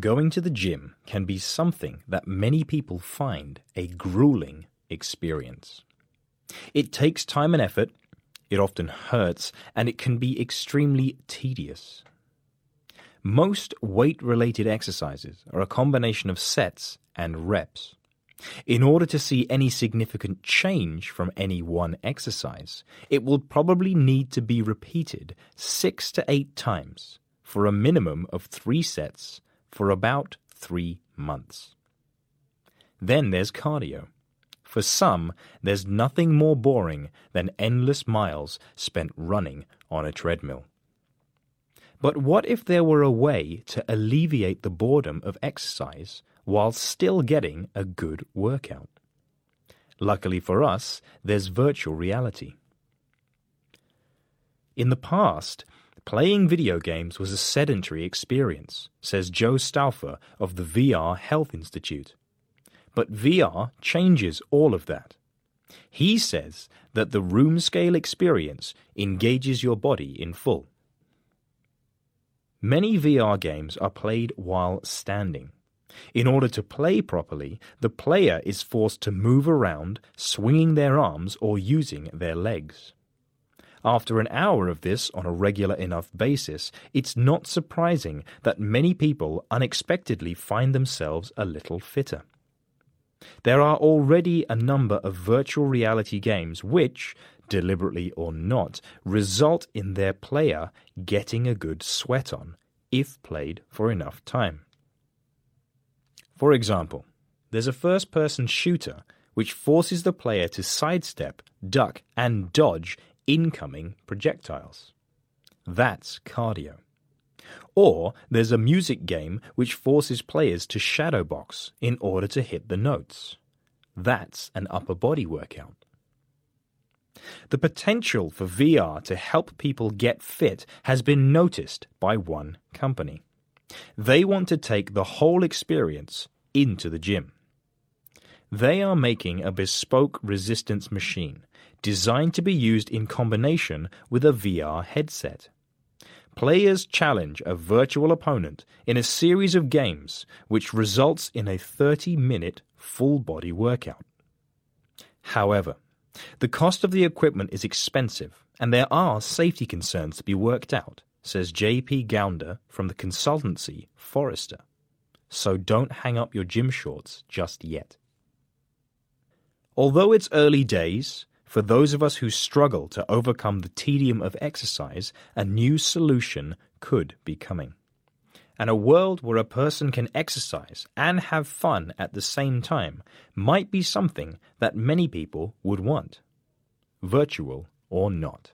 Going to the gym can be something that many people find a grueling experience. It takes time and effort, it often hurts, and it can be extremely tedious. Most weight related exercises are a combination of sets and reps. In order to see any significant change from any one exercise, it will probably need to be repeated six to eight times for a minimum of three sets for about three months. Then there's cardio. For some, there's nothing more boring than endless miles spent running on a treadmill. But what if there were a way to alleviate the boredom of exercise while still getting a good workout? Luckily for us, there's virtual reality. In the past, playing video games was a sedentary experience, says Jo Stauffer of the VR Health Institute. But VR changes all of that. He says that the room scale experience engages your body in full. Many VR games are played while standing. In order to play properly, the player is forced to move around, swinging their arms or using their legs. After an hour of this on a regular enough basis, it's not surprising that many people unexpectedly find themselves a little fitter. There are already a number of virtual reality games which, deliberately or not, result in their player getting a good sweat on, if played for enough time. For example, there's a first person shooter which forces the player to sidestep, duck, and dodge incoming projectiles. That's cardio. Or there's a music game which forces players to shadowbox in order to hit the notes. That's an upper body workout. The potential for VR to help people get fit has been noticed by one company. They want to take the whole experience into the gym. They are making a bespoke resistance machine designed to be used in combination with a VR headset. Players challenge a virtual opponent in a series of games which results in a 30 minute full body workout. However, the cost of the equipment is expensive and there are safety concerns to be worked out, says JP Gownder from the consultancy Forrester. So don't hang up your gym shorts just yet. Although it's early days, for those of us who struggle to overcome the tedium of exercise, a new solution could be coming. And a world where a person can exercise and have fun at the same time might be something that many people would want, virtual or not.